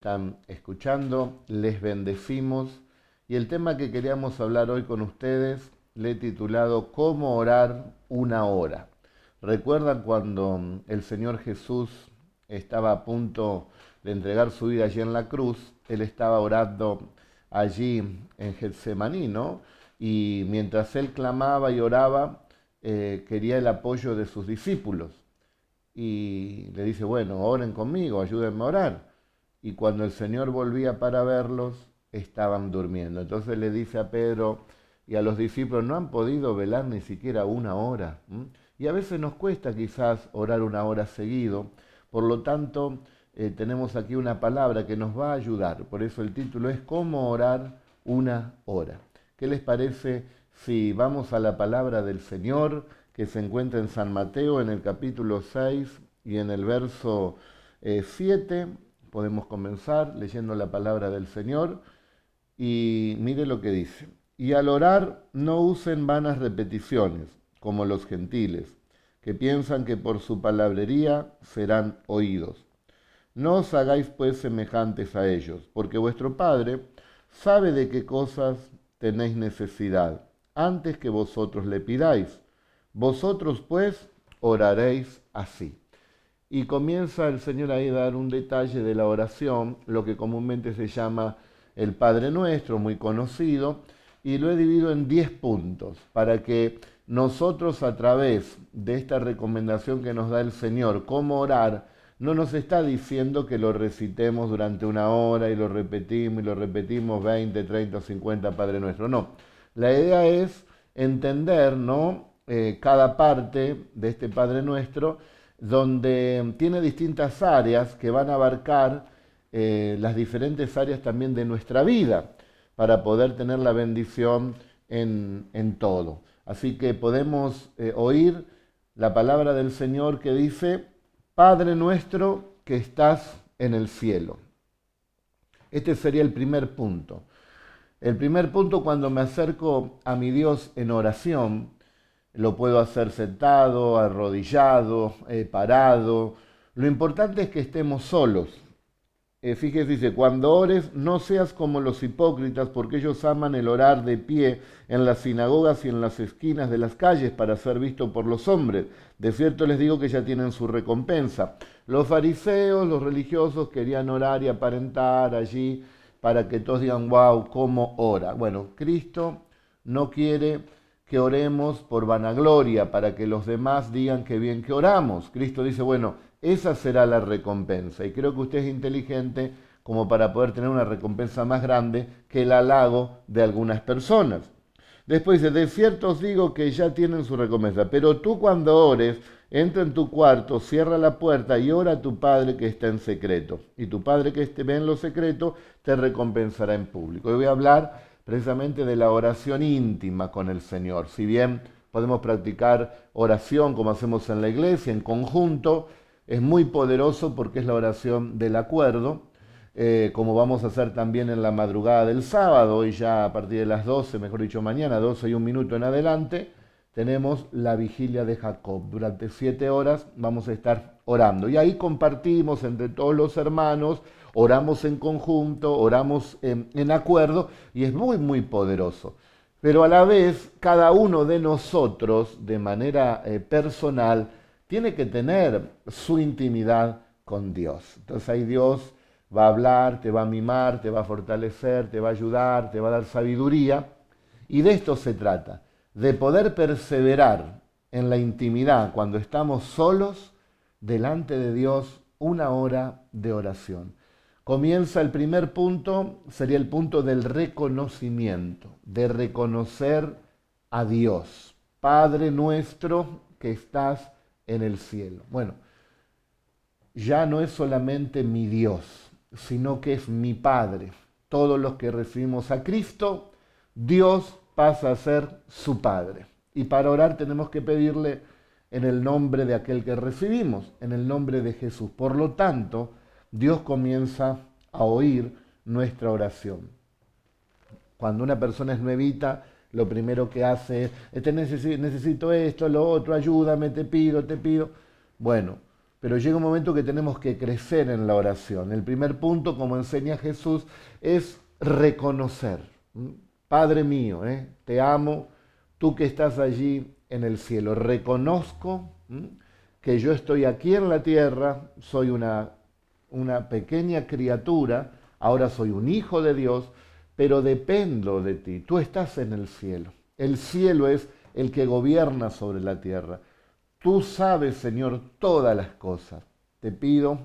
están escuchando, les bendecimos y el tema que queríamos hablar hoy con ustedes le he titulado ¿Cómo orar una hora? ¿Recuerdan cuando el Señor Jesús estaba a punto de entregar su vida allí en la cruz? Él estaba orando allí en Getsemaní, ¿no? Y mientras él clamaba y oraba, eh, quería el apoyo de sus discípulos. Y le dice, bueno, oren conmigo, ayúdenme a orar y cuando el Señor volvía para verlos, estaban durmiendo. Entonces le dice a Pedro y a los discípulos, no han podido velar ni siquiera una hora. Y a veces nos cuesta quizás orar una hora seguido. Por lo tanto, eh, tenemos aquí una palabra que nos va a ayudar. Por eso el título es ¿Cómo orar una hora? ¿Qué les parece si vamos a la palabra del Señor que se encuentra en San Mateo en el capítulo 6 y en el verso 7? Podemos comenzar leyendo la palabra del Señor y mire lo que dice. Y al orar no usen vanas repeticiones, como los gentiles, que piensan que por su palabrería serán oídos. No os hagáis pues semejantes a ellos, porque vuestro Padre sabe de qué cosas tenéis necesidad, antes que vosotros le pidáis. Vosotros pues oraréis así. Y comienza el Señor ahí a dar un detalle de la oración, lo que comúnmente se llama el Padre Nuestro, muy conocido, y lo he dividido en 10 puntos para que nosotros a través de esta recomendación que nos da el Señor, cómo orar, no nos está diciendo que lo recitemos durante una hora y lo repetimos y lo repetimos 20, 30, 50 Padre Nuestro. No, la idea es entender ¿no? Eh, cada parte de este Padre Nuestro donde tiene distintas áreas que van a abarcar eh, las diferentes áreas también de nuestra vida para poder tener la bendición en, todo. Así que podemos eh, oír la palabra del Señor que dice, Padre nuestro que estás en el cielo. Este sería el primer punto. El primer punto cuando me acerco a mi Dios en oración, lo puedo hacer sentado, arrodillado, eh, parado. Lo importante es que estemos solos. Eh, fíjese, dice, cuando ores, no seas como los hipócritas, porque ellos aman el orar de pie en las sinagogas y en las esquinas de las calles para ser visto por los hombres. De cierto les digo que ya tienen su recompensa. Los fariseos, los religiosos, querían orar y aparentar allí para que todos digan, wow, cómo ora. Bueno, Cristo no quiere que oremos por vanagloria, para que los demás digan que bien que oramos. Cristo dice, bueno, esa será la recompensa. Y creo que usted es inteligente como para poder tener una recompensa más grande que el halago de algunas personas. Después dice, de cierto os digo que ya tienen su recompensa, pero tú cuando ores, entra en tu cuarto, cierra la puerta y ora a tu Padre que está en secreto. Y tu Padre que ve en lo secreto te recompensará en público. Hoy voy a hablar precisamente de la oración íntima con el Señor. Si bien podemos practicar oración como hacemos en la iglesia, en conjunto, es muy poderoso porque es la oración del acuerdo, eh, como vamos a hacer también en la madrugada del sábado, hoy ya a partir de las 12, mejor dicho mañana, 12 y un minuto en adelante, tenemos la vigilia de Jacob. Durante siete horas vamos a estar orando y ahí compartimos entre todos los hermanos oramos en conjunto, oramos en, acuerdo y es muy, muy poderoso. Pero a la vez, cada uno de nosotros, de manera eh, personal, tiene que tener su intimidad con Dios. Entonces ahí Dios va a hablar, te va a mimar, te va a fortalecer, te va a ayudar, te va a dar sabiduría. Y de esto se trata, de poder perseverar en la intimidad cuando estamos solos delante de Dios una hora de oración comienza el primer punto, sería el punto del reconocimiento, de reconocer a Dios, Padre nuestro que estás en el cielo. Bueno, ya no es solamente mi Dios, sino que es mi Padre. Todos los que recibimos a Cristo, Dios pasa a ser su Padre. Y para orar tenemos que pedirle en el nombre de aquel que recibimos, en el nombre de Jesús. Por lo tanto, Dios comienza a oír nuestra oración. Cuando una persona es nuevita, lo primero que hace es, este necesito esto, lo otro, ayúdame, te pido, te pido. Bueno, pero llega un momento que tenemos que crecer en la oración. El primer punto, como enseña Jesús, es reconocer. Padre mío, ¿eh? te amo, tú que estás allí en el cielo. Reconozco que yo estoy aquí en la tierra, soy una, una pequeña criatura, ahora soy un hijo de Dios, pero dependo de ti. Tú estás en el cielo. El cielo es el que gobierna sobre la tierra. Tú sabes, Señor, todas las cosas. Te pido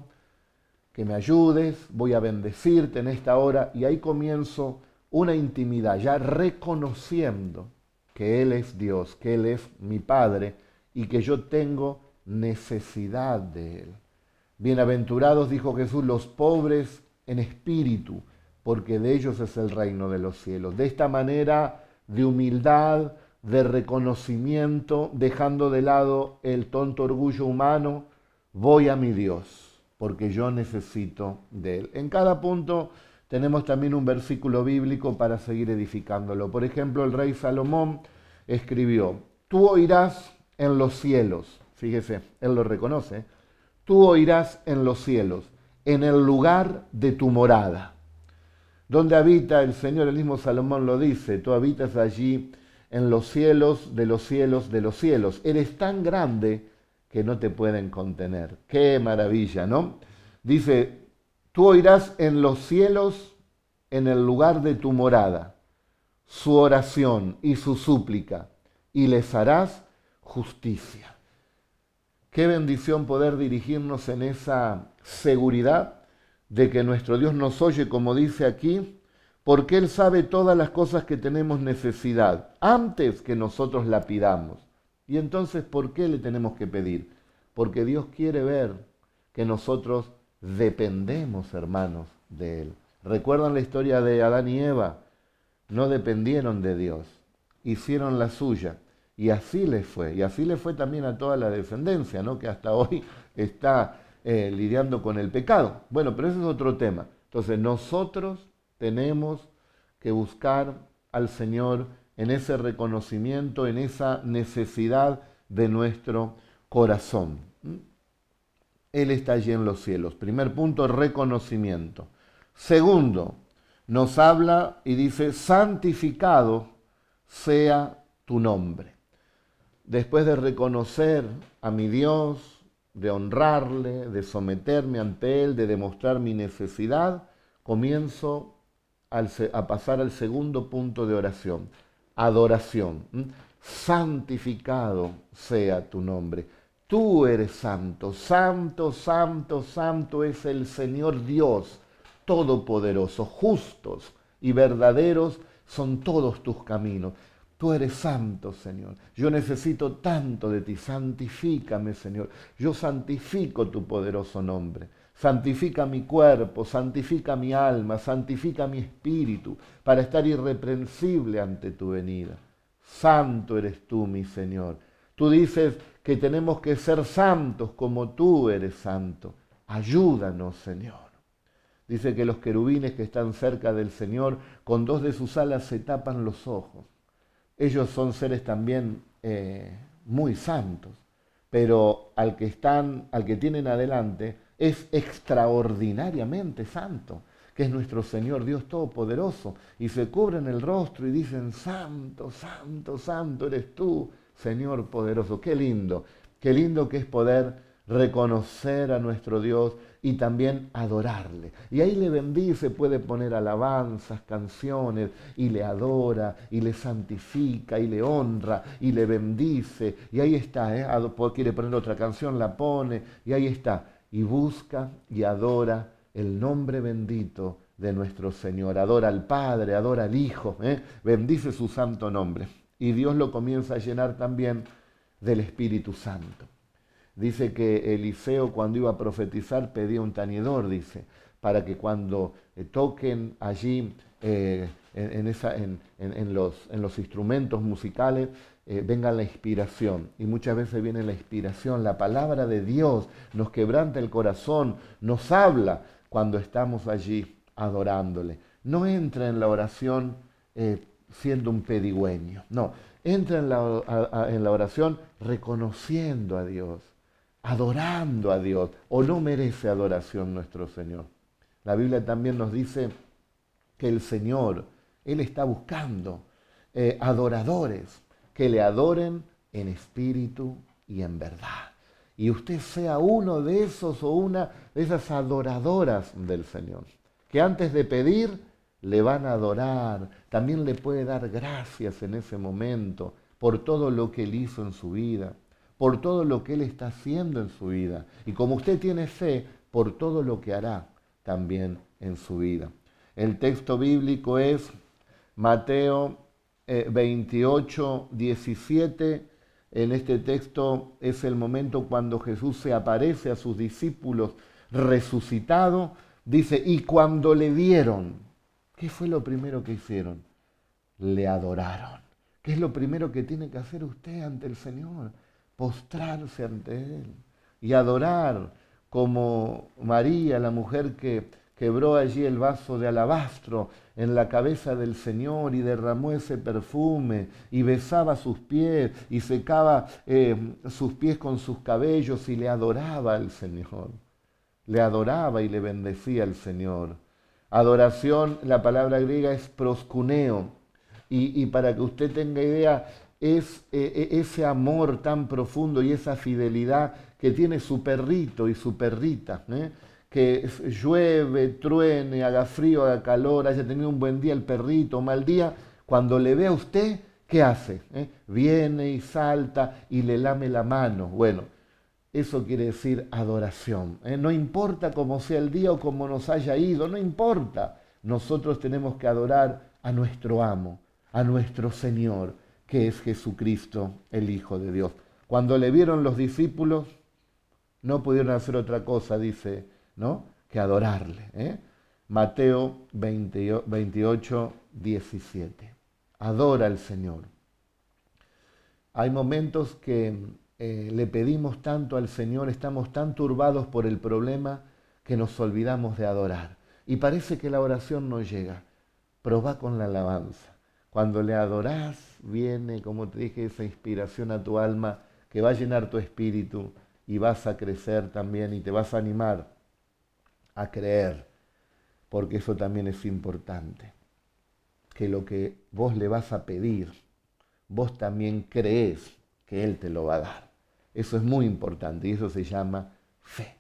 que me ayudes, voy a bendecirte en esta hora y ahí comienzo una intimidad, ya reconociendo que Él es Dios, que Él es mi Padre y que yo tengo necesidad de Él. Bienaventurados, dijo Jesús, los pobres en espíritu, porque de ellos es el reino de los cielos. De esta manera de humildad, de reconocimiento, dejando de lado el tonto orgullo humano, voy a mi Dios, porque yo necesito de Él. En cada punto tenemos también un versículo bíblico para seguir edificándolo. Por ejemplo, el rey Salomón escribió, tú oirás en los cielos, fíjese, él lo reconoce, tú oirás en los cielos, en el lugar de tu morada. Donde habita el Señor, el mismo Salomón lo dice, tú habitas allí en los cielos de los cielos de los cielos. Eres tan grande que no te pueden contener. Qué maravilla, ¿no? Dice, tú oirás en los cielos, en el lugar de tu morada, su oración y su súplica, y les harás justicia. Qué bendición poder dirigirnos en esa seguridad de que nuestro Dios nos oye, como dice aquí, porque Él sabe todas las cosas que tenemos necesidad antes que nosotros la pidamos. Y entonces, ¿por qué le tenemos que pedir? Porque Dios quiere ver que nosotros dependemos, hermanos, de Él. ¿Recuerdan la historia de Adán y Eva? No dependieron de Dios, hicieron la suya. Y así les fue. Y así le fue también a toda la descendencia, ¿no? que hasta hoy está eh, lidiando con el pecado. Bueno, pero ese es otro tema. Entonces, nosotros tenemos que buscar al Señor en ese reconocimiento, en esa necesidad de nuestro corazón. Él está allí en los cielos. Primer punto, reconocimiento. Segundo, nos habla y dice, santificado sea tu nombre. Después de reconocer a mi Dios, de honrarle, de someterme ante Él, de demostrar mi necesidad, comienzo a pasar al segundo punto de oración, adoración. Santificado sea tu nombre. Tú eres santo, santo, santo, santo es el Señor Dios, todopoderoso, justos y verdaderos son todos tus caminos. Tú eres santo, Señor. Yo necesito tanto de ti. Santifícame, Señor. Yo santifico tu poderoso nombre. Santifica mi cuerpo, santifica mi alma, santifica mi espíritu, para estar irreprensible ante tu venida. Santo eres tú, mi Señor. Tú dices que tenemos que ser santos como tú eres santo. Ayúdanos, Señor. Dice que los querubines que están cerca del Señor, con dos de sus alas se tapan los ojos. Ellos son seres también eh, muy santos, pero al que están, al que tienen adelante, es extraordinariamente santo, que es nuestro Señor Dios Todopoderoso, y se cubren el rostro y dicen, Santo, Santo, Santo eres tú, Señor poderoso. Qué lindo, qué lindo que es poder reconocer a nuestro Dios y también adorarle. Y ahí le bendice, puede poner alabanzas, canciones, y le adora, y le santifica, y le honra, y le bendice. Y ahí está, ¿eh? quiere poner otra canción, la pone, y ahí está y busca y adora el nombre bendito de nuestro Señor. Adora al Padre, adora al Hijo, ¿eh? bendice su santo nombre. Y Dios lo comienza a llenar también del Espíritu Santo. Dice que Eliseo cuando iba a profetizar pedía un tañedor, dice, para que cuando eh, toquen allí eh, en, los, en los instrumentos musicales, eh, venga la inspiración. Y muchas veces viene la inspiración, la palabra de Dios nos quebranta el corazón, nos habla cuando estamos allí adorándole. No entra en la oración siendo un pedigüeño, no, entra en la oración reconociendo a Dios, adorando a Dios o no merece adoración nuestro Señor. La Biblia también nos dice que el Señor, Él está buscando eh, adoradores que le adoren en espíritu y en verdad. Y usted sea uno de esos o una de esas adoradoras del Señor, que antes de pedir le van a adorar, también le puede dar gracias en ese momento por todo lo que él hizo en su vida, por todo lo que él está haciendo en su vida. Y como usted tiene fe, por todo lo que hará también en su vida. El texto bíblico es Mateo 28, eh, 17. En este texto es el momento cuando Jesús se aparece a sus discípulos resucitado. Dice, y cuando le vieron, ¿qué fue lo primero que hicieron? Le adoraron. ¿Qué es lo primero que tiene que hacer usted ante el Señor? Postrarse ante Él y adorar como María, la mujer que quebró allí el vaso de alabastro en la cabeza del Señor y derramó ese perfume y besaba sus pies y secaba eh, sus pies con sus cabellos y le adoraba al Señor. Le adoraba y le bendecía al Señor. Adoración, la palabra griega es proscuneo. Y, para que usted tenga idea, es eh, e, ese amor tan profundo y esa fidelidad que tiene su perrito y su perrita. ¿eh? que llueve, truene, haga frío, haga calor, haya tenido un buen día el perrito, mal día, cuando le ve a usted, ¿qué hace? ¿Eh? Viene y salta y le lame la mano. Bueno, eso quiere decir adoración. ¿eh? No importa cómo sea el día o cómo nos haya ido, no importa. Nosotros tenemos que adorar a nuestro amo, a nuestro Señor, que es Jesucristo, el Hijo de Dios. Cuando le vieron los discípulos, no pudieron hacer otra cosa, dice ¿no? que adorarle. ¿eh? Mateo 28, 17. Adora al Señor. Hay momentos que eh, le pedimos tanto al Señor, estamos tan turbados por el problema que nos olvidamos de adorar. Y parece que la oración no llega. Proba con la alabanza. Cuando le adorás, viene, como te dije, esa inspiración a tu alma que va a llenar tu espíritu y vas a crecer también y te vas a animar a creer, porque eso también es importante, que lo que vos le vas a pedir, vos también crees que Él te lo va a dar. Eso es muy importante y eso se llama fe.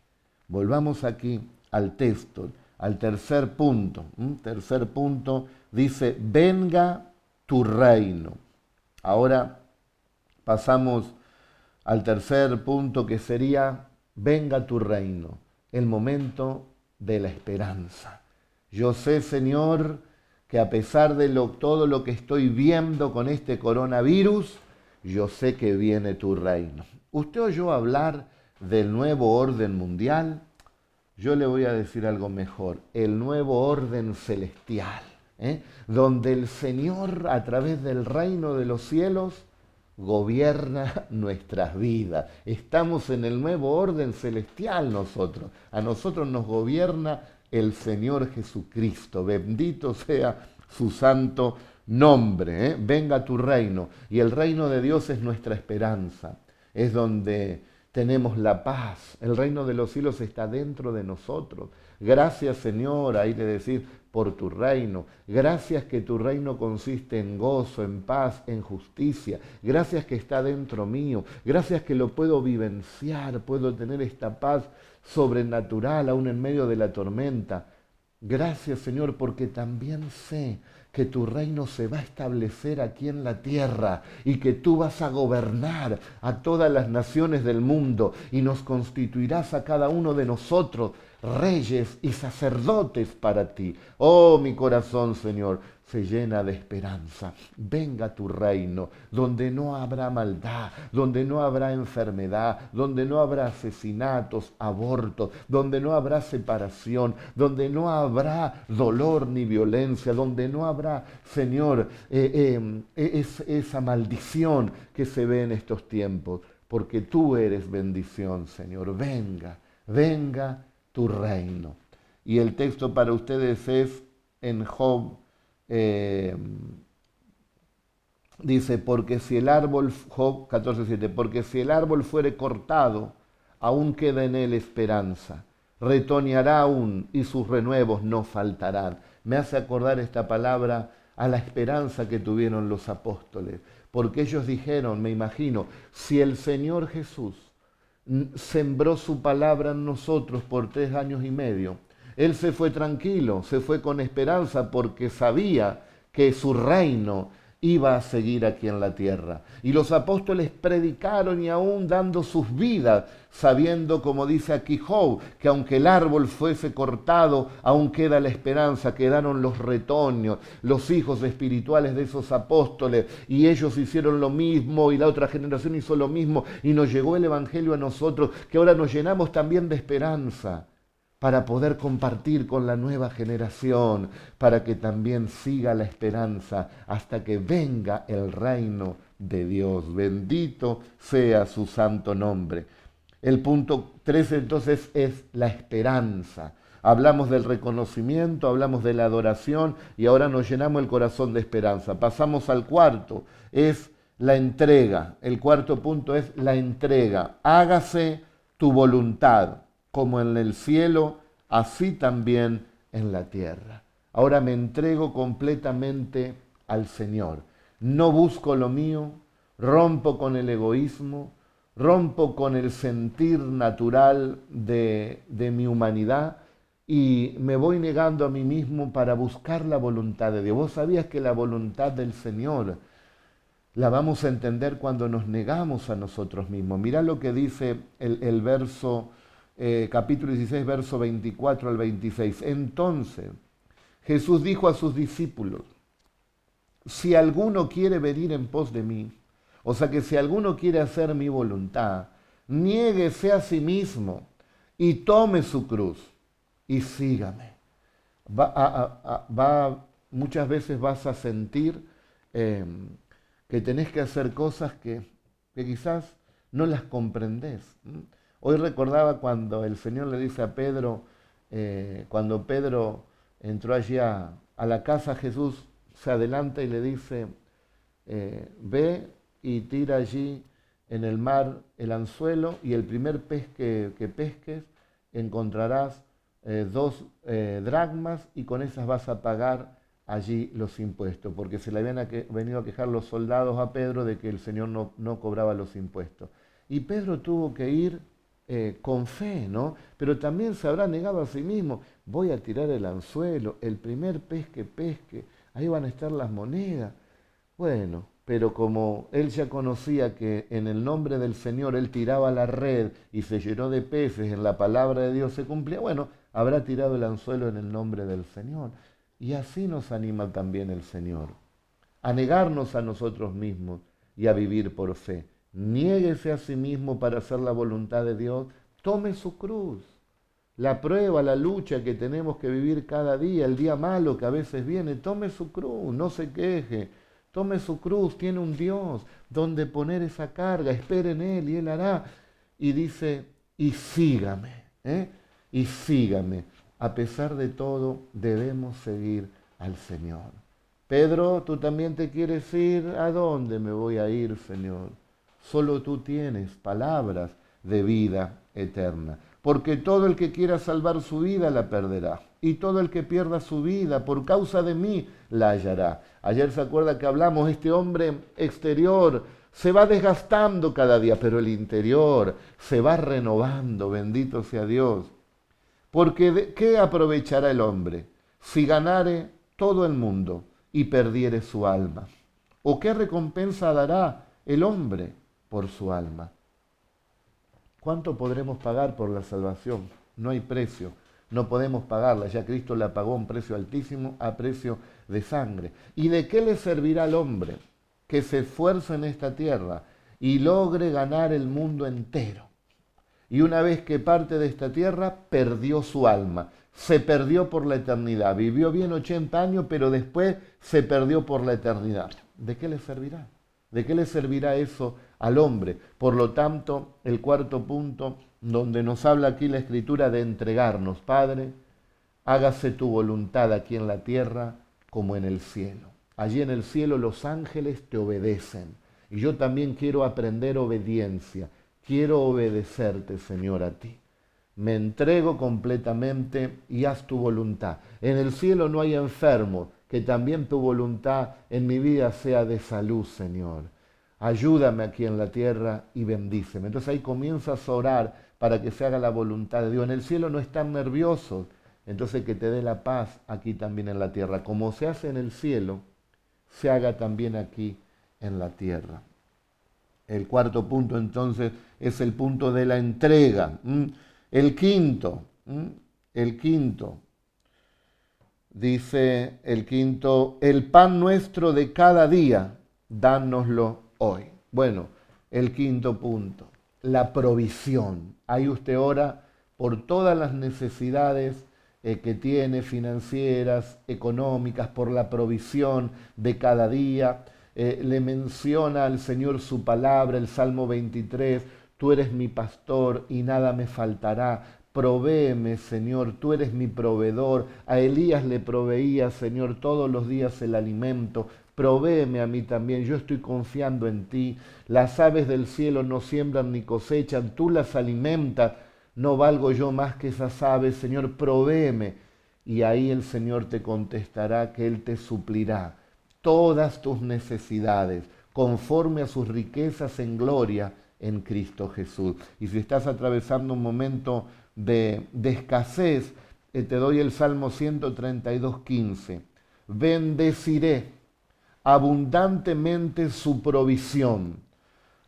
Volvamos aquí al texto, al tercer punto. Un tercer punto dice, venga tu reino. Ahora pasamos al tercer punto que sería, venga tu reino. El momento de la esperanza. Yo sé, Señor, que a pesar de todo lo que estoy viendo con este coronavirus, yo sé que viene tu reino. ¿Usted oyó hablar del nuevo orden mundial? Yo le voy a decir algo mejor, el nuevo orden celestial, ¿eh? donde el Señor a través del reino de los cielos gobierna nuestras vidas. Estamos en el nuevo orden celestial nosotros. A nosotros nos gobierna el Señor Jesucristo. Bendito sea su santo nombre. ¿eh? Venga tu reino. Y el reino de Dios es nuestra esperanza. Es donde tenemos la paz. El reino de los cielos está dentro de nosotros. Gracias Señor, ahí le decir, por tu reino. Gracias que tu reino consiste en gozo, en paz, en justicia. Gracias que está dentro mío. Gracias que lo puedo vivenciar, puedo tener esta paz sobrenatural aún en medio de la tormenta. Gracias Señor porque también sé que tu reino se va a establecer aquí en la tierra y que tú vas a gobernar a todas las naciones del mundo y nos constituirás a cada uno de nosotros reyes y sacerdotes para ti. Oh, mi corazón, Señor, se llena de esperanza. Venga tu reino, donde no habrá maldad, donde no habrá enfermedad, donde no habrá asesinatos, abortos, donde no habrá separación, donde no habrá dolor ni violencia, donde no habrá, Señor, eh, eh, esa maldición que se ve en estos tiempos, porque tú eres bendición, Señor. Venga, venga tu reino. Y el texto para ustedes es en Job, eh, dice, porque si el árbol, Job 14.7, porque si el árbol fuere cortado, aún queda en él esperanza. Retoñará aún y sus renuevos no faltarán. Me hace acordar esta palabra a la esperanza que tuvieron los apóstoles, porque ellos dijeron, me imagino, si el Señor Jesús sembró su palabra en nosotros por tres años y medio, Él se fue tranquilo, se fue con esperanza porque sabía que su reino iba a seguir aquí en la tierra. Y los apóstoles predicaron y aún dando sus vidas, sabiendo, como dice aquí Job, que aunque el árbol fuese cortado, aún queda la esperanza, quedaron los retoños, los hijos espirituales de esos apóstoles, y ellos hicieron lo mismo, y la otra generación hizo lo mismo, y nos llegó el Evangelio a nosotros, que ahora nos llenamos también de esperanza para poder compartir con la nueva generación, para que también siga la esperanza hasta que venga el reino de Dios. Bendito sea su santo nombre. El punto 3 entonces es la esperanza. Hablamos del reconocimiento, hablamos de la adoración y ahora nos llenamos el corazón de esperanza. Pasamos al cuarto, es la entrega. El cuarto punto es la entrega. Hágase tu voluntad como en el cielo, así también en la tierra. Ahora me entrego completamente al Señor. No busco lo mío, rompo con el egoísmo, rompo con el sentir natural de, de, mi humanidad y me voy negando a mí mismo para buscar la voluntad de Dios. Vos sabías que la voluntad del Señor la vamos a entender cuando nos negamos a nosotros mismos. Mirá lo que dice el, el verso eh, capítulo 16, verso 24 al 26. Entonces Jesús dijo a sus discípulos, si alguno quiere venir en pos de mí, o sea que si alguno quiere hacer mi voluntad, niéguese a sí mismo y tome su cruz y sígame. Va, muchas veces vas a sentir em, que tenés que hacer cosas que, que quizás no las comprendes. Hoy recordaba cuando el Señor le dice a Pedro, eh, cuando Pedro entró allí a, la casa, Jesús se adelanta y le dice, eh, ve y tira allí en el mar el anzuelo y el primer pez que, pesques encontrarás eh, dos dracmas y con esas vas a pagar allí los impuestos, porque se le habían venido a quejar los soldados a Pedro de que el Señor no, no cobraba los impuestos. Y Pedro tuvo que ir eh, con fe, ¿no? Pero también se habrá negado a sí mismo, voy a tirar el anzuelo, el primer pez que pesque, ahí van a estar las monedas. Bueno, pero como él ya conocía que en el nombre del Señor él tiraba la red y se llenó de peces, en la palabra de Dios se cumplía, bueno, habrá tirado el anzuelo en el nombre del Señor. Y así nos anima también el Señor, a negarnos a nosotros mismos y a vivir por fe niéguese a sí mismo para hacer la voluntad de Dios, tome su cruz. La prueba, la lucha que tenemos que vivir cada día, el día malo que a veces viene, tome su cruz, no se queje, tome su cruz, tiene un Dios donde poner esa carga, espere en Él y Él hará. Y dice, y sígame, ¿eh? y sígame. A pesar de todo, debemos seguir al Señor. Pedro, tú también te quieres ir, ¿a dónde me voy a ir, Señor? Solo tú tienes palabras de vida eterna. Porque todo el que quiera salvar su vida la perderá. Y todo el que pierda su vida por causa de mí la hallará. Ayer se acuerda que hablamos, este hombre exterior se va desgastando cada día, pero el interior se va renovando, bendito sea Dios. Porque ¿qué aprovechará el hombre si ganare todo el mundo y perdiere su alma? ¿O qué recompensa dará el hombre por su alma. ¿Cuánto podremos pagar por la salvación? No hay precio, no podemos pagarla, ya Cristo la pagó a un precio altísimo, a precio de sangre. ¿Y de qué le servirá al hombre que se esfuerce en esta tierra y logre ganar el mundo entero? Y una vez que parte de esta tierra, perdió su alma, se perdió por la eternidad. Vivió bien 80 años, pero después se perdió por la eternidad. ¿De qué le servirá? ¿De qué le servirá eso al hombre? Por lo tanto, el cuarto punto, donde nos habla aquí la escritura de entregarnos, Padre, hágase tu voluntad aquí en la tierra como en el cielo. Allí en el cielo los ángeles te obedecen. Y yo también quiero aprender obediencia. quiero obedecerte, Señor, a ti. Me entrego completamente y haz tu voluntad. En el cielo no hay enfermo, que también tu voluntad en mi vida sea de salud, Señor. Ayúdame aquí en la tierra y bendíceme. Entonces ahí comienzas a orar para que se haga la voluntad de Dios. En el cielo no están nerviosos, entonces que te dé la paz aquí también en la tierra. Como se hace en el cielo, se haga también aquí en la tierra. El cuarto punto entonces es el punto de la entrega. El quinto, el quinto, dice el quinto, el pan nuestro de cada día, dánoslo hoy. Bueno, el quinto punto, la provisión. Ahí usted ora por todas las necesidades eh, que tiene, financieras, económicas, por la provisión de cada día. Eh, le menciona al Señor su palabra, el Salmo 23, tú eres mi pastor y nada me faltará. Provéeme, Señor, tú eres mi proveedor. A Elías le proveía, Señor, todos los días el alimento. Provéeme a mí también, yo estoy confiando en ti. Las aves del cielo no siembran ni cosechan, tú las alimentas no valgo yo más que esas aves, Señor, provéeme. Y ahí el Señor te contestará que Él te suplirá todas tus necesidades conforme a sus riquezas en gloria en Cristo Jesús. Y si estás atravesando un momento de, escasez, eh, te doy el Salmo 132, 15. Bendeciré abundantemente su provisión,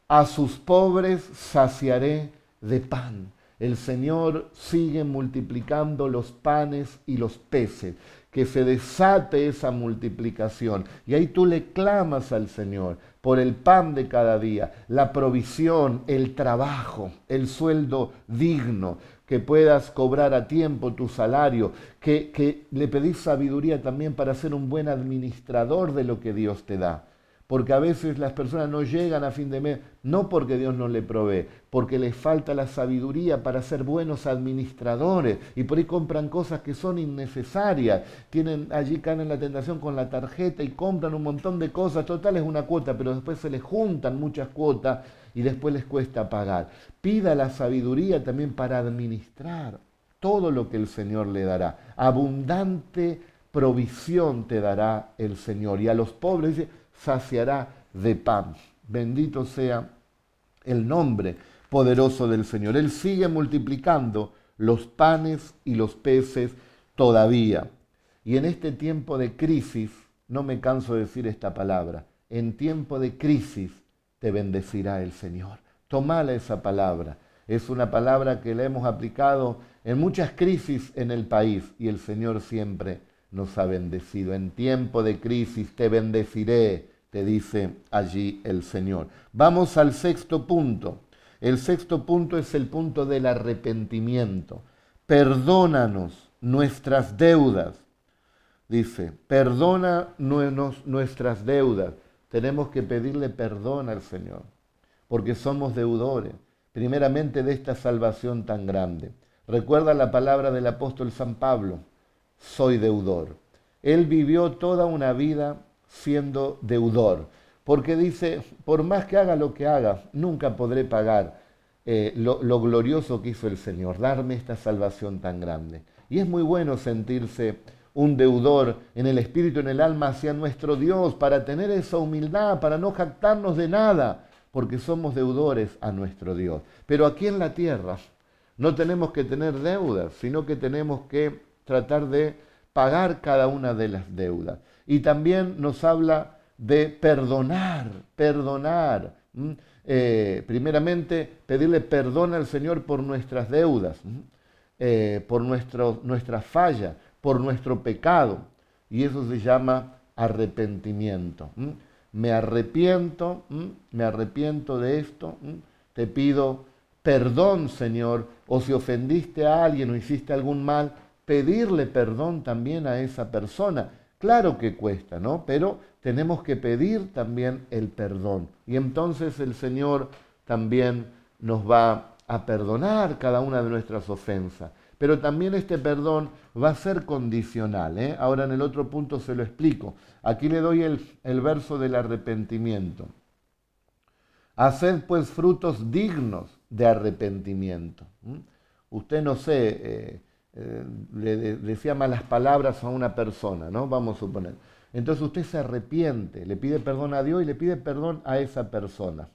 a sus pobres saciaré de pan el Señor sigue multiplicando los panes y los peces, que se desate esa multiplicación. Y ahí tú le clamas al Señor por el pan de cada día, la provisión, el trabajo, el sueldo digno, que puedas cobrar a tiempo tu salario, que, que le pedís sabiduría también para ser un buen administrador de lo que Dios te da porque a veces las personas no llegan a fin de mes, no porque Dios no le provee, porque les falta la sabiduría para ser buenos administradores y por ahí compran cosas que son innecesarias, tienen allí caen en la tentación con la tarjeta y compran un montón de cosas, total es una cuota, pero después se les juntan muchas cuotas y después les cuesta pagar. Pida la sabiduría también para administrar todo lo que el Señor le dará. Abundante provisión te dará el Señor. Y a los pobres dice, saciará de pan. Bendito sea el nombre poderoso del Señor. Él sigue multiplicando los panes y los peces todavía. Y en este tiempo de crisis, no me canso de decir esta palabra, en tiempo de crisis te bendecirá el Señor. Tomala esa palabra. Es una palabra que la hemos aplicado en muchas crisis en el país y el Señor siempre nos ha bendecido. En tiempo de crisis te bendeciré, te dice allí el Señor. Vamos al sexto punto. El sexto punto es el punto del arrepentimiento. Perdónanos nuestras deudas. Dice, perdona nuestras deudas. Tenemos que pedirle perdón al Señor, porque somos deudores, primeramente de esta salvación tan grande. Recuerda la palabra del apóstol San Pablo, soy deudor. Él vivió toda una vida siendo deudor, porque dice, por más que haga lo que haga, nunca podré pagar eh, lo, lo glorioso que hizo el Señor, darme esta salvación tan grande. Y es muy bueno sentirse un deudor en el espíritu, en el alma hacia nuestro Dios, para tener esa humildad, para no jactarnos de nada, porque somos deudores a nuestro Dios. Pero aquí en la tierra no tenemos que tener deudas, sino que tenemos que tratar de pagar cada una de las deudas. Y también nos habla de perdonar, perdonar. Eh, primeramente, pedirle perdón al Señor por nuestras deudas, eh, por nuestro, nuestra falla, por nuestro pecado. Y eso se llama arrepentimiento. Me arrepiento, me arrepiento de esto, te pido perdón, Señor, o si ofendiste a alguien o hiciste algún mal, pedirle perdón también a esa persona. Claro que cuesta, ¿no? Pero tenemos que pedir también el perdón. Y entonces el Señor también nos va a perdonar cada una de nuestras ofensas. Pero también este perdón va a ser condicional. ¿eh? Ahora en el otro punto se lo explico. Aquí le doy el, el verso del arrepentimiento. Haced pues frutos dignos de arrepentimiento. Usted no sé, eh, eh, le, decía malas palabras a una persona, ¿no? Vamos a suponer. Entonces usted se arrepiente, le pide perdón a Dios y le pide perdón a esa persona.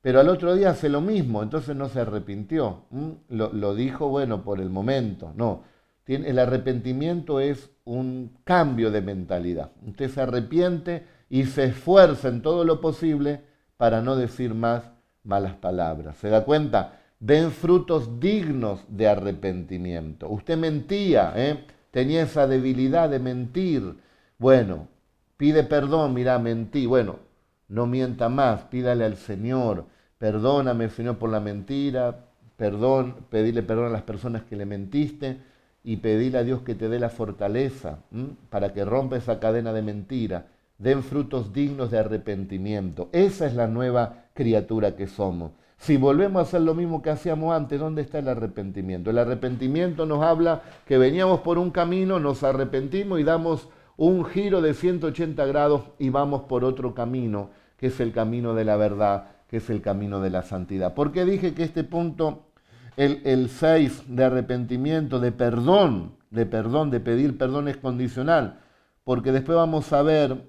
Pero al otro día hace lo mismo, entonces no se arrepintió. Lo, lo, dijo, bueno, por el momento. No, el arrepentimiento es un cambio de mentalidad. Usted se arrepiente y se esfuerza en todo lo posible para no decir más malas palabras. ¿Se da cuenta? Den frutos dignos de arrepentimiento. Usted mentía, ¿eh? tenía esa debilidad de mentir. Bueno, pide perdón, mira, mentí. Bueno, no mienta más, pídale al Señor. Perdóname, Señor, por la mentira. Perdón, pedirle perdón a las personas que le mentiste y pedirle a Dios que te dé la fortaleza para que rompa esa cadena de mentira, den frutos dignos de arrepentimiento. Esa es la nueva criatura que somos. Si volvemos a hacer lo mismo que hacíamos antes, ¿dónde está el arrepentimiento? El arrepentimiento nos habla que veníamos por un camino, nos arrepentimos y damos un giro de 180 grados y vamos por otro camino, que es el camino de la verdad, que es el camino de la santidad. ¿Por qué dije que este punto el, 6 de arrepentimiento, de perdón, de perdón, de pedir perdón es condicional. Porque después vamos a ver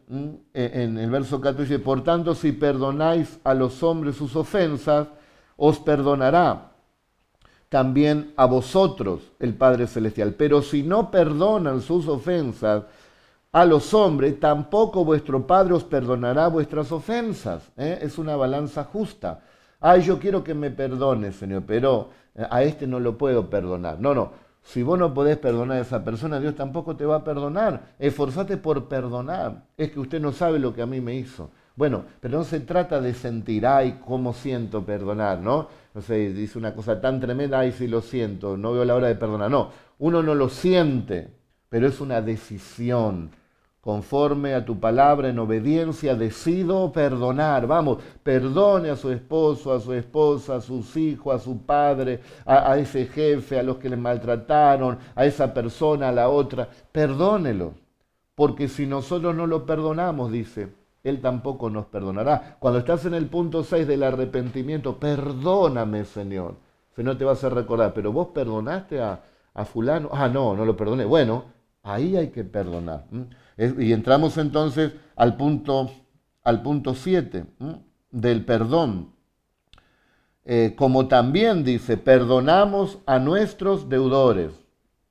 e, en el verso 14, por tanto, si perdonáis a los hombres sus ofensas, os perdonará también a vosotros el Padre Celestial. Pero si no perdonan sus ofensas a los hombres, tampoco vuestro Padre os perdonará vuestras ofensas. ¿eh? Es una balanza justa. Ay, yo quiero que me perdone, Señor, pero a este no lo puedo perdonar. No, no. Si vos no podés perdonar a esa persona, Dios tampoco te va a perdonar. Esforzate por perdonar. Es que usted no sabe lo que a mí me hizo. Bueno, pero no se trata de sentir, ay, cómo siento perdonar, ¿no? No sé, dice una cosa tan tremenda, ay, sí lo siento, no veo la hora de perdonar. No, uno no lo siente, pero es una decisión conforme a tu palabra, en obediencia, decido perdonar. Vamos, perdone a su esposo, a su esposa, a sus hijos, a su padre, a, ese jefe, a los que le maltrataron, a esa persona, a la otra. Perdónelo, porque si nosotros no lo perdonamos, dice, Él tampoco nos perdonará. Cuando estás en el punto 6 del arrepentimiento, perdóname, Señor. Si no te vas a recordar, pero vos perdonaste a, a fulano. Ah, no, no lo perdoné. Bueno, ahí hay que perdonar. Y entramos entonces al punto al punto 7 del perdón. Eh, como también dice, perdonamos a nuestros deudores,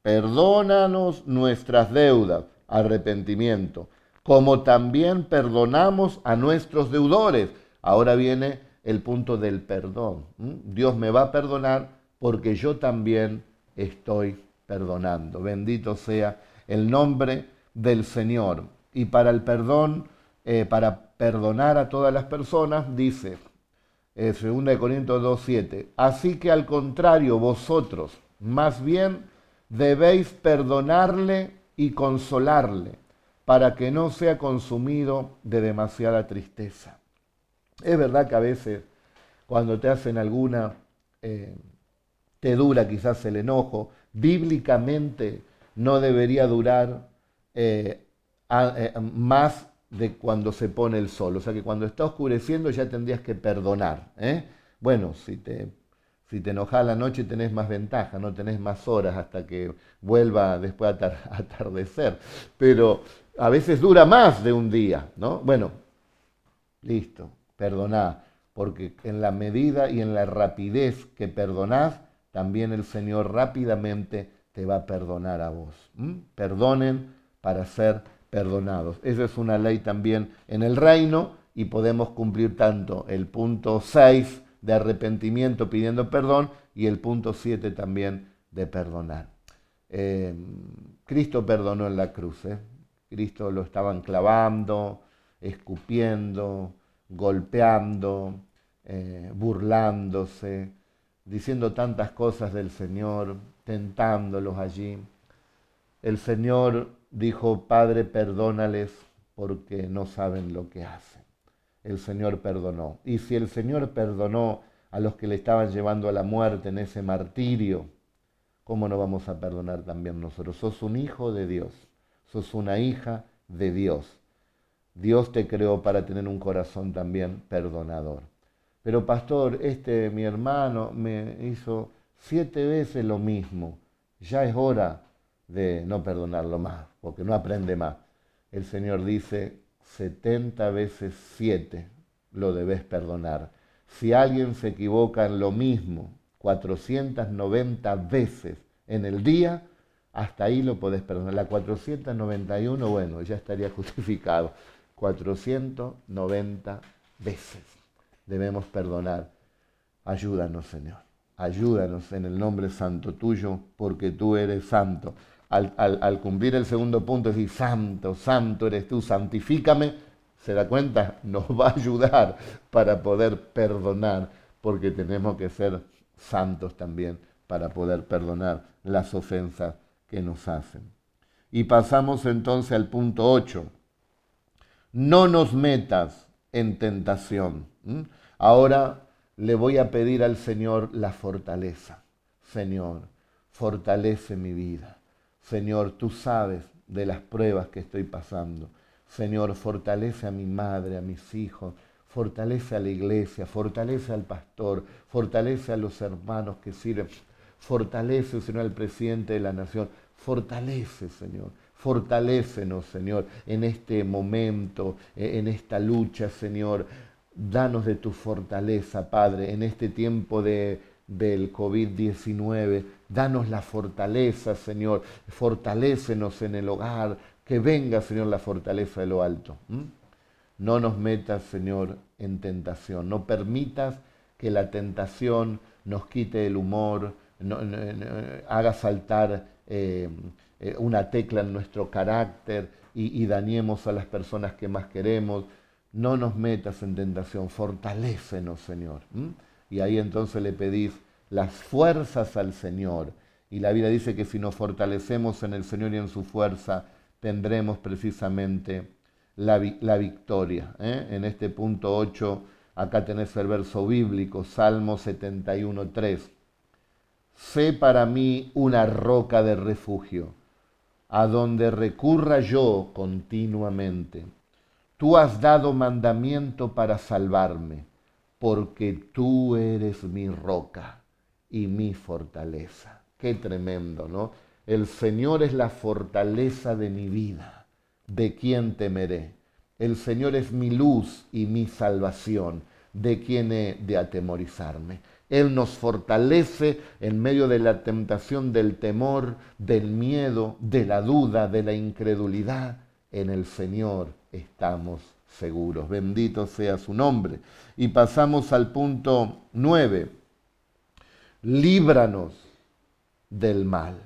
perdónanos nuestras deudas, arrepentimiento, como también perdonamos a nuestros deudores. Ahora viene el punto del perdón. Dios me va a perdonar porque yo también estoy perdonando. Bendito sea el nombre del Señor. Y para el perdón, eh, para perdonar a todas las personas, dice, eh, 2 Corintios 2.7, así que al contrario, vosotros, más bien debéis perdonarle y consolarle, para que no sea consumido de demasiada tristeza. Es verdad que a veces cuando te hacen alguna, eh, te dura quizás el enojo, bíblicamente no debería durar eh, eh, más de cuando se pone el sol. O sea que cuando está oscureciendo ya tendrías que perdonar. Bueno, si te, si enojas la noche tenés más ventaja, no tenés más horas hasta que vuelva después a atardecer. Pero a veces dura más de un día, ¿no? Bueno, listo, perdoná, porque en la medida y en la rapidez que perdonás, también el Señor rápidamente te va a perdonar a vos. Perdonen para ser perdonados. Esa es una ley también en el reino y podemos cumplir tanto el punto 6 de arrepentimiento pidiendo perdón y el punto 7 también de perdonar. Eh, Cristo perdonó en la cruz. ¿eh? Cristo lo estaban clavando, escupiendo, golpeando, eh, burlándose, diciendo tantas cosas del Señor, tentándolos allí. El Señor dijo, Padre, perdónales porque no saben lo que hacen. El Señor perdonó. Y si el Señor perdonó a los que le estaban llevando a la muerte en ese martirio, ¿cómo no vamos a perdonar también nosotros? Sos un hijo de Dios, sos una hija de Dios. Dios te creó para tener un corazón también perdonador. Pero pastor, este mi hermano me hizo siete veces lo mismo. Ya es hora de no perdonarlo más, porque no aprende más. El Señor dice, 70 veces 7 lo debes perdonar. Si alguien se equivoca en lo mismo 490 veces en el día, hasta ahí lo podés perdonar. La 491, bueno, ya estaría justificado. 490 veces debemos perdonar. Ayúdanos, Señor. Ayúdanos en el nombre santo tuyo, porque tú eres santo. Al, cumplir el segundo punto, decir, santo, santo eres tú, santifícame, ¿se da cuenta? Nos va a ayudar para poder perdonar, porque tenemos que ser santos también para poder perdonar las ofensas que nos hacen. Y pasamos entonces al punto 8. No nos metas en tentación. Ahora le voy a pedir al Señor la fortaleza. Señor, fortalece mi vida. Señor, tú sabes de las pruebas que estoy pasando. Señor, fortalece a mi madre, a mis hijos, fortalece a la iglesia, fortalece al pastor, fortalece a los hermanos que sirven, fortalece, Señor, al presidente de la nación, fortalece, Señor, fortalécenos, Señor, en este momento, e-, en esta lucha, Señor. Danos de tu fortaleza, Padre, en este tiempo de, del COVID-19. Danos la fortaleza, Señor. Fortalécenos en el hogar. Que venga, Señor, la fortaleza de lo alto. No nos metas, Señor, en tentación. No permitas que la tentación nos quite el humor, haga saltar eh, eh, una tecla en nuestro carácter y, dañemos a las personas que más queremos. No nos metas en tentación, fortalécenos, Señor. Y ahí entonces le pedís las fuerzas al Señor. Y la vida dice que si nos fortalecemos en el Señor y en su fuerza, tendremos precisamente la, victoria. ¿eh? En este punto 8, acá tenés el verso bíblico, Salmo 71, 3. Sé para mí una roca de refugio, a donde recurra yo continuamente. Tú has dado mandamiento para salvarme, porque tú eres mi roca y mi fortaleza. Qué tremendo, ¿no? El Señor es la fortaleza de mi vida ¿de quién temeré? El Señor es mi luz y mi salvación, ¿de quién he de atemorizarme? Él nos fortalece en medio de la tentación del temor, del miedo, de la duda, de la incredulidad. En el Señor estamos seguros. Bendito sea su nombre. Y pasamos al punto 9. Líbranos del mal.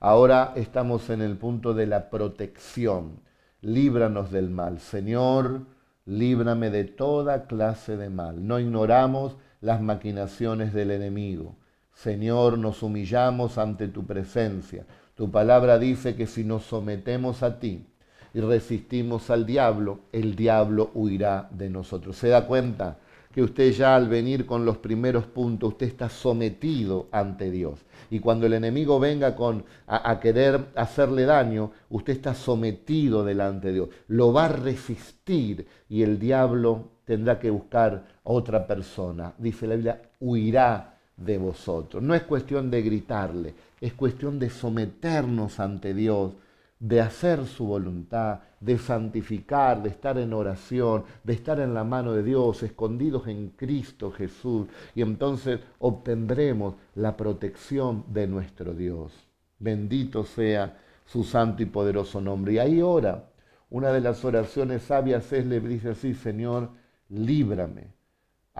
Ahora estamos en el punto de la protección. Líbranos del mal. Señor, líbrame de toda clase de mal. No ignoramos las maquinaciones del enemigo. Señor, nos humillamos ante tu presencia. Tu palabra dice que si nos sometemos a ti y resistimos al diablo, el diablo huirá de nosotros. ¿Se da cuenta? que usted ya al venir con los primeros puntos, usted está sometido ante Dios. Y cuando el enemigo venga con, a, querer hacerle daño, usted está sometido delante de Dios. Lo va a resistir y el diablo tendrá que buscar otra persona. Dice la Biblia, huirá de vosotros. No es cuestión de gritarle, es cuestión de someternos ante Dios de hacer su voluntad, de santificar, de estar en oración, de estar en la mano de Dios, escondidos en Cristo Jesús, y entonces obtendremos la protección de nuestro Dios. Bendito sea su santo y poderoso nombre. Y ahí ora. Una de las oraciones sabias es, le dice así, Señor, líbrame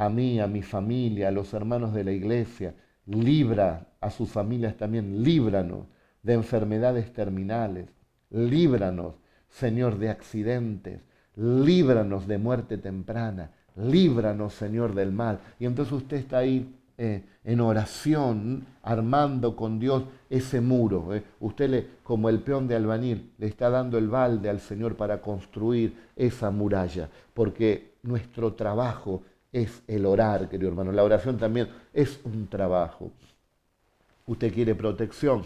a mí, a mi familia, a los hermanos de la iglesia, libra a sus familias también, líbranos de enfermedades terminales, líbranos, Señor, de accidentes, líbranos de muerte temprana, líbranos, Señor, del mal. Y entonces usted está ahí eh, en oración, armando con Dios ese muro. Eh. Usted, como el peón de albañil, le está dando el balde al Señor para construir esa muralla, porque nuestro trabajo es el orar, querido hermano. La oración también es un trabajo. Usted quiere protección,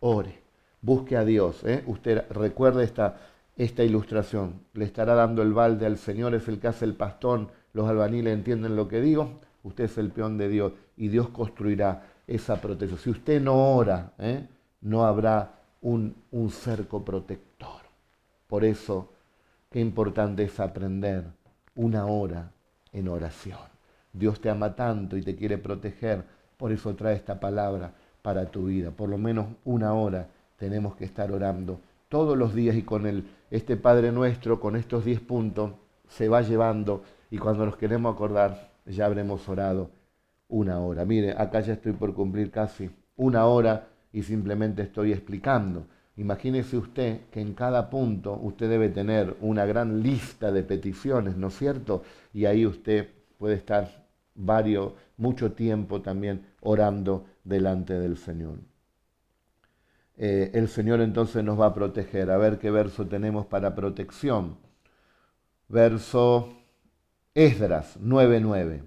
ore busque a Dios. ¿eh? Usted recuerde esta, esta ilustración. Le estará dando el balde al Señor, es el que hace el pastón, los albaniles entienden lo que digo, usted es el peón de Dios y Dios construirá esa protección. Si usted no ora, ¿eh? no habrá un, un cerco protector. Por eso, qué importante es aprender una hora en oración. Dios te ama tanto y te quiere proteger, por eso trae esta palabra para tu vida. Por lo menos una hora tenemos que estar orando todos los días y con el, este Padre nuestro, con estos diez puntos, se va llevando y cuando nos queremos acordar ya habremos orado una hora. Mire, acá ya estoy por cumplir casi una hora y simplemente estoy explicando. Imagínese usted que en cada punto usted debe tener una gran lista de peticiones, ¿no es cierto? Y ahí usted puede estar varios, mucho tiempo también orando delante del Señor. Eh, el Señor entonces nos va a proteger. A ver qué verso tenemos para protección. Verso Esdras 9:9.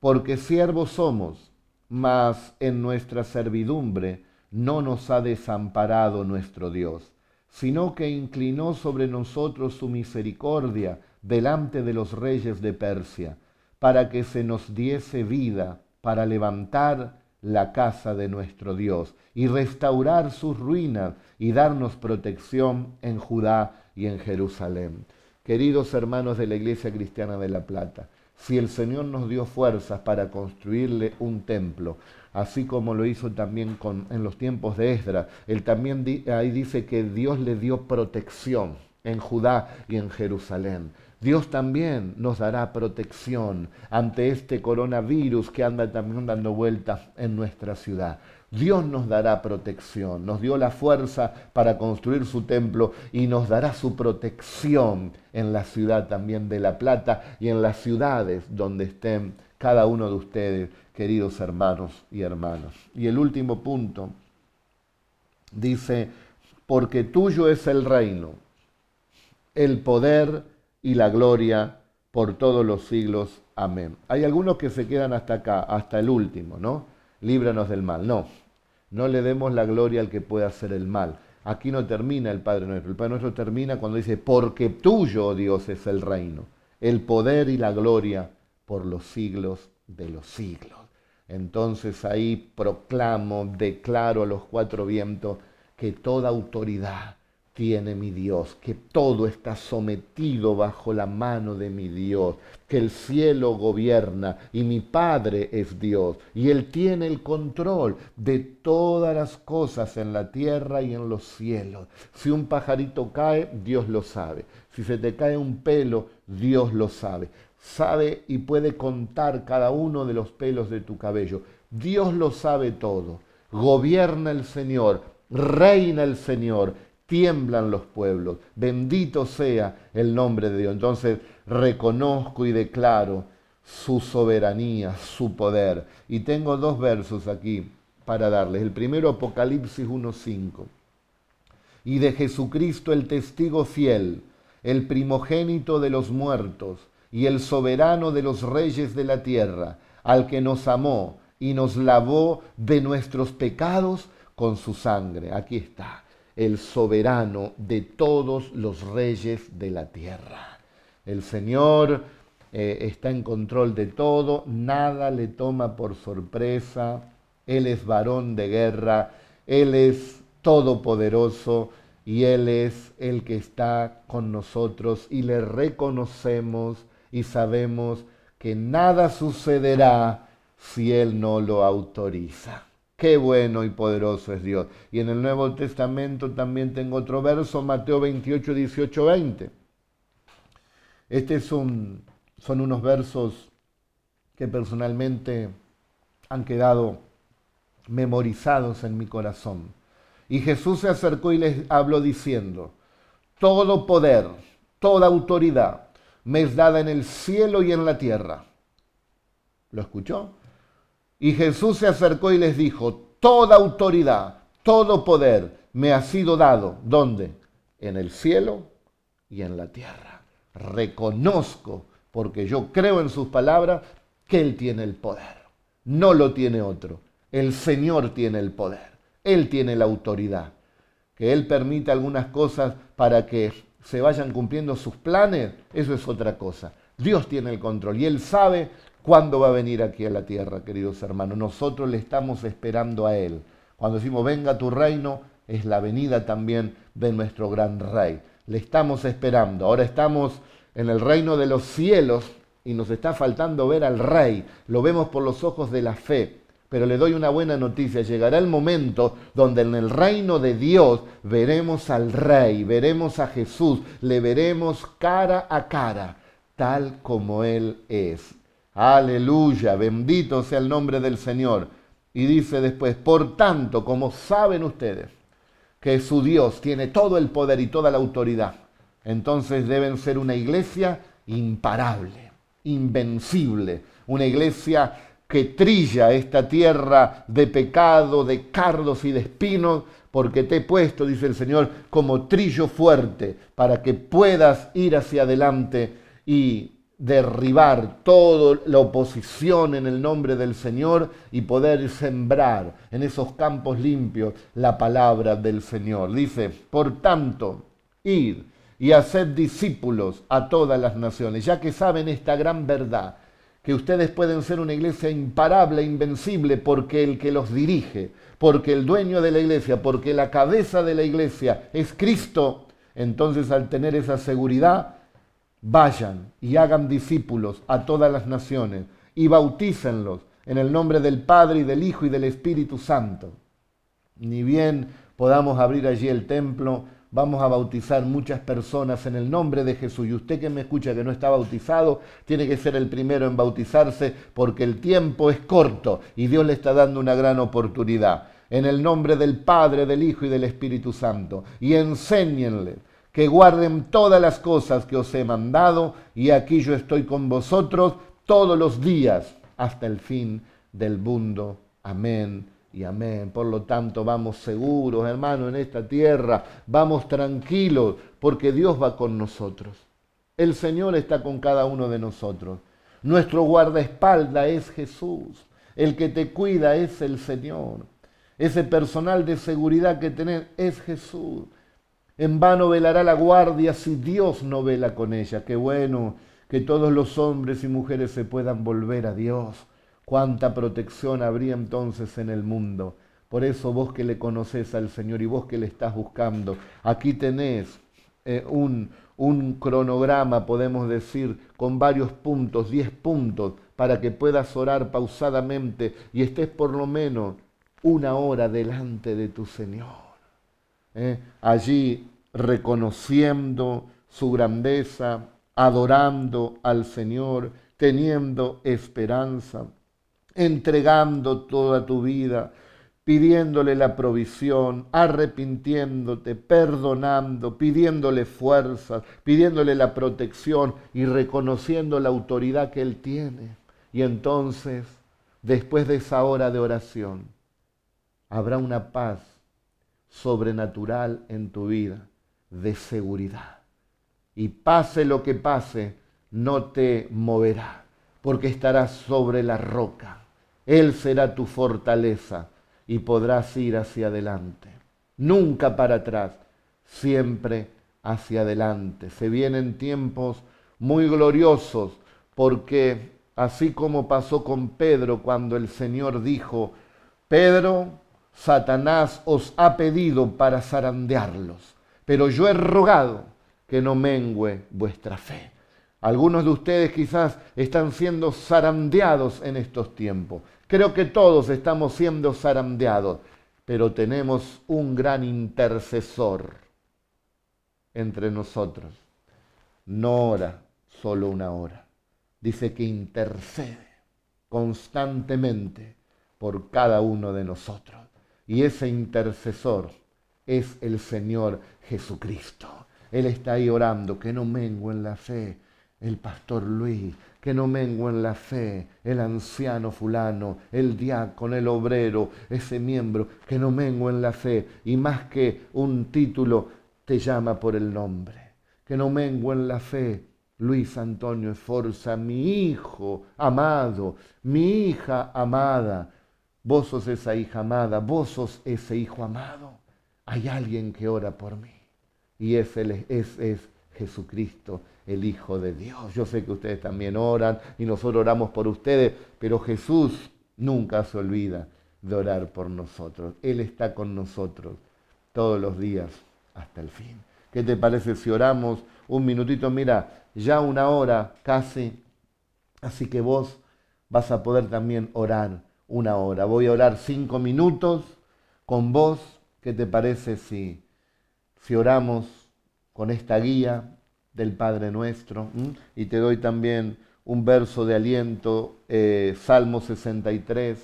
Porque siervos somos, mas en nuestra servidumbre no nos ha desamparado nuestro Dios, sino que inclinó sobre nosotros su misericordia delante de los reyes de Persia, para que se nos diese vida para levantar la casa de nuestro Dios y restaurar sus ruinas y darnos protección en Judá y en Jerusalén. Queridos hermanos de la Iglesia Cristiana de La Plata, si el Señor nos dio fuerzas para construirle un templo, así como lo hizo también en los tiempos de Esdras, él también ahí dice que Dios le dio protección en Judá y en Jerusalén. Dios también nos dará protección ante este coronavirus que anda también dando vueltas en nuestra ciudad. Dios nos dará protección, nos dio la fuerza para construir su templo y nos dará su protección en la ciudad también de La Plata y en las ciudades donde estén cada uno de ustedes, queridos hermanos y hermanas. Y el último punto dice, porque tuyo es el reino, el poder y la gloria por todos los siglos. Amén. Hay algunos que se quedan hasta acá, hasta el último, ¿no? Líbranos del mal. No, no le demos la gloria al que pueda hacer el mal. Aquí no termina el Padre Nuestro. El Padre Nuestro termina cuando dice, porque tuyo, oh Dios, es el reino, el poder y la gloria por los siglos de los siglos. Entonces ahí proclamo, declaro a los cuatro vientos que toda autoridad, tiene mi Dios, que todo está sometido bajo la mano de mi Dios, que el cielo gobierna y mi Padre es Dios y Él tiene el control de todas las cosas en la tierra y en los cielos. Si un pajarito cae, Dios lo sabe. Si se te cae un pelo, Dios lo sabe. Sabe y puede contar cada uno de los pelos de tu cabello. Dios lo sabe todo. Gobierna el Señor, reina el Señor tiemblan los pueblos. Bendito sea el nombre de Dios. Entonces reconozco y declaro su soberanía, su poder. Y tengo dos versos aquí para darles. El primero, Apocalipsis 1.5. Y de Jesucristo el testigo fiel, el primogénito de los muertos y el soberano de los reyes de la tierra, al que nos amó y nos lavó de nuestros pecados con su sangre. Aquí está el soberano de todos los reyes de la tierra. El Señor eh, está en control de todo, nada le toma por sorpresa, Él es varón de guerra, Él es todopoderoso y Él es el que está con nosotros y le reconocemos y sabemos que nada sucederá si Él no lo autoriza. Qué bueno y poderoso es Dios. Y en el Nuevo Testamento también tengo otro verso, Mateo 28, 18, 20. Este son unos versos que personalmente han quedado memorizados en mi corazón. Y Jesús se acercó y les habló diciendo, todo poder, toda autoridad me es dada en el cielo y en la tierra. ¿Lo escuchó? Y Jesús se acercó y les dijo, toda autoridad, todo poder me ha sido dado. ¿Dónde? En el cielo y en la tierra. Reconozco, porque yo creo en sus palabras, que Él tiene el poder. No lo tiene otro. El Señor tiene el poder. Él tiene la autoridad. Que Él permite algunas cosas para que se vayan cumpliendo sus planes, eso es otra cosa. Dios tiene el control y Él sabe cuándo va a venir aquí a la tierra, queridos hermanos. Nosotros le estamos esperando a Él. Cuando decimos venga tu reino, es la venida también de nuestro gran rey. Le estamos esperando. Ahora estamos en el reino de los cielos y nos está faltando ver al rey. Lo vemos por los ojos de la fe. Pero le doy una buena noticia, llegará el momento donde en el reino de Dios veremos al rey, veremos a Jesús, le veremos cara a cara, tal como Él es. Aleluya, bendito sea el nombre del Señor. Y dice después, por tanto, como saben ustedes que su Dios tiene todo el poder y toda la autoridad, entonces deben ser una iglesia imparable, invencible, una iglesia que trilla esta tierra de pecado, de cardos y de espinos, porque te he puesto, dice el Señor, como trillo fuerte para que puedas ir hacia adelante y derribar toda la oposición en el nombre del Señor y poder sembrar en esos campos limpios la palabra del Señor. Dice, por tanto, id y haced discípulos a todas las naciones, ya que saben esta gran verdad, que ustedes pueden ser una iglesia imparable, invencible, porque el que los dirige, porque el dueño de la iglesia, porque la cabeza de la iglesia es Cristo, entonces al tener esa seguridad, vayan y hagan discípulos a todas las naciones y bautícenlos en el nombre del Padre y del Hijo y del Espíritu Santo. Ni bien podamos abrir allí el templo, vamos a bautizar muchas personas en el nombre de Jesús. Y usted que me escucha que no está bautizado, tiene que ser el primero en bautizarse porque el tiempo es corto y Dios le está dando una gran oportunidad. En el nombre del Padre, del Hijo y del Espíritu Santo. Y enséñenle que guarden todas las cosas que os he mandado, y aquí yo estoy con vosotros todos los días hasta el fin del mundo. Amén y amén. Por lo tanto, vamos seguros, hermano, en esta tierra, vamos tranquilos, porque Dios va con nosotros. El Señor está con cada uno de nosotros. Nuestro guardaespaldas es Jesús. El que te cuida es el Señor. Ese personal de seguridad que tenés es Jesús. En vano velará la guardia si Dios no vela con ella. Qué bueno que todos los hombres y mujeres se puedan volver a Dios. Cuánta protección habría entonces en el mundo. Por eso vos que le conoces al Señor y vos que le estás buscando, aquí tenés eh, un, un cronograma, podemos decir, con varios puntos, diez puntos, para que puedas orar pausadamente y estés por lo menos una hora delante de tu Señor. ¿eh? allí reconociendo su grandeza, adorando al Señor, teniendo esperanza, entregando toda tu vida, pidiéndole la provisión, arrepintiéndote, perdonando, pidiéndole fuerzas, pidiéndole la protección y reconociendo la autoridad que Él tiene. Y entonces, después de esa hora de oración, habrá una paz sobrenatural en tu vida, de seguridad. Y pase lo que pase, no te moverá, porque estarás sobre la roca. Él será tu fortaleza y podrás ir hacia adelante. Nunca para atrás, siempre hacia adelante. Se vienen tiempos muy gloriosos porque así como pasó con Pedro cuando el Señor dijo, Pedro, Satanás os ha pedido para zarandearlos, pero yo he rogado que no mengüe vuestra fe. Algunos de ustedes quizás están siendo zarandeados en estos tiempos. Creo que todos estamos siendo zarandeados, pero tenemos un gran intercesor entre nosotros. No ora solo una hora. Dice que intercede constantemente por cada uno de nosotros. Y ese intercesor es el Señor Jesucristo. Él está ahí orando, que no mengo en la fe el pastor Luis, que no mengo en la fe el anciano fulano, el diácono, el obrero, ese miembro, que no mengo en la fe. Y más que un título, te llama por el nombre. Que no mengo en la fe. Luis Antonio Esforza, mi hijo amado, mi hija amada, Vos sos esa hija amada, vos sos ese hijo amado. Hay alguien que ora por mí. Y ese es, es Jesucristo, el Hijo de Dios. Yo sé que ustedes también oran y nosotros oramos por ustedes, pero Jesús nunca se olvida de orar por nosotros. Él está con nosotros todos los días hasta el fin. ¿Qué te parece si oramos un minutito? Mira, ya una hora casi, así que vos vas a poder también orar una hora. Voy a orar cinco minutos con vos. ¿Qué te parece si, si oramos con esta guía del Padre nuestro? Y te doy también un verso de aliento, eh, Salmo 63,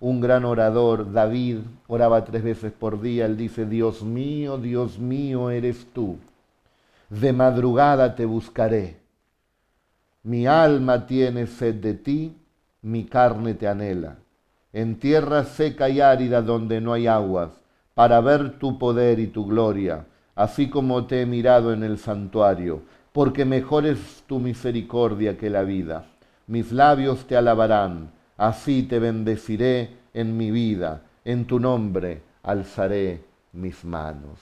un gran orador, David, oraba tres veces por día, él dice, Dios mío, Dios mío eres tú, de madrugada te buscaré, mi alma tiene sed de ti, mi carne te anhela, en tierra seca y árida donde no hay aguas, para ver tu poder y tu gloria, así como te he mirado en el santuario porque mejor es tu misericordia que la vida. Mis labios te alabarán, así te bendeciré en mi vida, en tu nombre alzaré mis manos.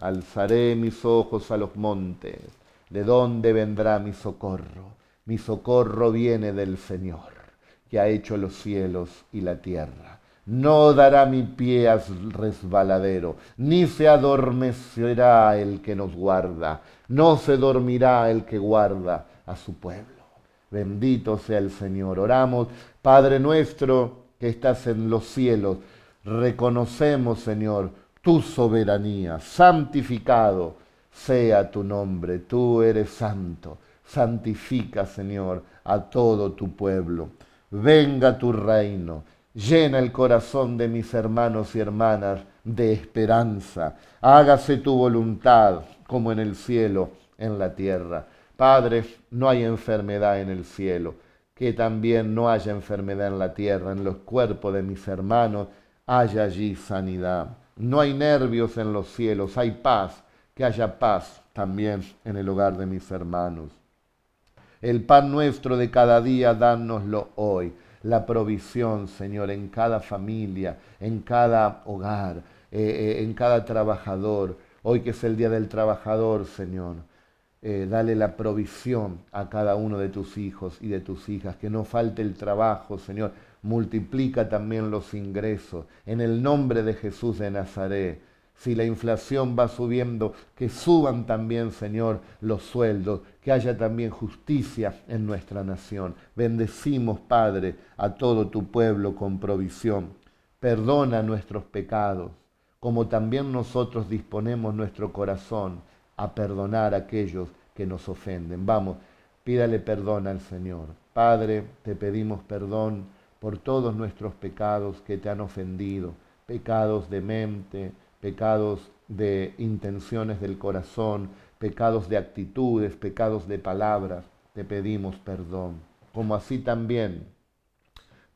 Alzaré mis ojos a los montes, ¿de dónde vendrá mi socorro? Mi socorro viene del Señor, que ha hecho los cielos y la tierra. No dará mi pie a resbaladero, ni se adormecerá el que nos guarda, no se dormirá el que guarda a su pueblo. Bendito sea el Señor. Oramos, Padre nuestro que estás en los cielos, reconocemos, Señor, tu soberanía, santificado sea tu nombre, tú eres santo. Santifica, Señor, a todo tu pueblo. Venga tu reino Llena el corazón de mis hermanos y hermanas de esperanza. Hágase tu voluntad como en el cielo, en la tierra. Padre, no hay enfermedad en el cielo. Que también no haya enfermedad en la tierra, en los cuerpos de mis hermanos, haya allí sanidad. No hay nervios en los cielos, hay paz. Que haya paz también en el hogar de mis hermanos. El pan nuestro de cada día, dánoslo hoy la provisión, Señor, en cada familia, en cada hogar, eh, eh, en cada trabajador. Hoy que es el Día del Trabajador, Señor, eh, dale la provisión a cada uno de tus hijos y de tus hijas, que no falte el trabajo, Señor. Multiplica también los ingresos. En el nombre de Jesús de Nazaret, si la inflación va subiendo, que suban también, Señor, los sueldos, que haya también justicia en nuestra nación. Bendecimos, Padre, a todo tu pueblo con provisión. Perdona nuestros pecados, como también nosotros disponemos nuestro corazón a perdonar a aquellos que nos ofenden. Vamos, pídale perdón al Señor. Padre, te pedimos perdón por todos nuestros pecados que te han ofendido, pecados de mente, pecados de intenciones del corazón, pecados de actitudes, pecados de palabras, te pedimos perdón. Como así también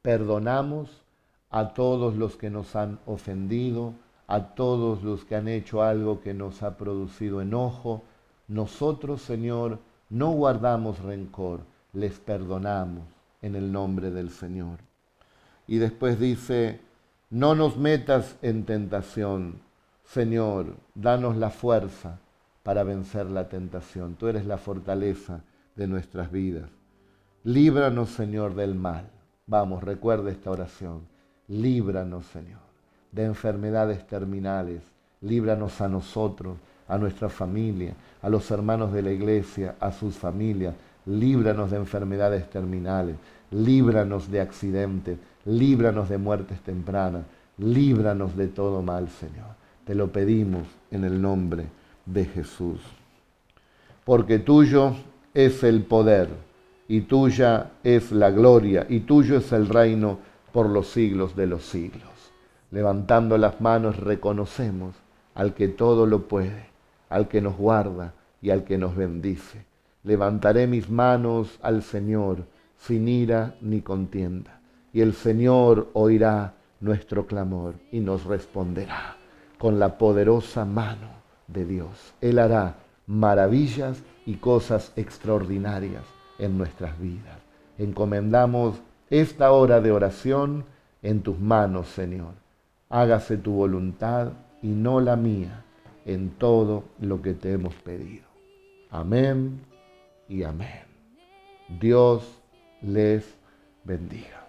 perdonamos a todos los que nos han ofendido, a todos los que han hecho algo que nos ha producido enojo. Nosotros, Señor, no guardamos rencor, les perdonamos en el nombre del Señor. Y después dice, no nos metas en tentación, Señor, danos la fuerza para vencer la tentación. Tú eres la fortaleza de nuestras vidas. Líbranos, Señor, del mal. Vamos, recuerda esta oración. Líbranos, Señor, de enfermedades terminales. Líbranos a nosotros, a nuestra familia, a los hermanos de la iglesia, a sus familias. Líbranos de enfermedades terminales. Líbranos de accidentes. Líbranos de muertes tempranas. Líbranos de todo mal, Señor. Te lo pedimos en el nombre de Jesús. Porque tuyo es el poder y tuya es la gloria y tuyo es el reino por los siglos de los siglos. Levantando las manos reconocemos al que todo lo puede, al que nos guarda y al que nos bendice. Levantaré mis manos al Señor sin ira ni contienda, y el Señor oirá nuestro clamor y nos responderá con la poderosa mano de Dios. Él hará maravillas y cosas extraordinarias en nuestras vidas. Encomendamos esta hora de oración en tus manos, Señor. Hágase tu voluntad y no la mía en todo lo que te hemos pedido. Amén y amén. Dios les bendiga.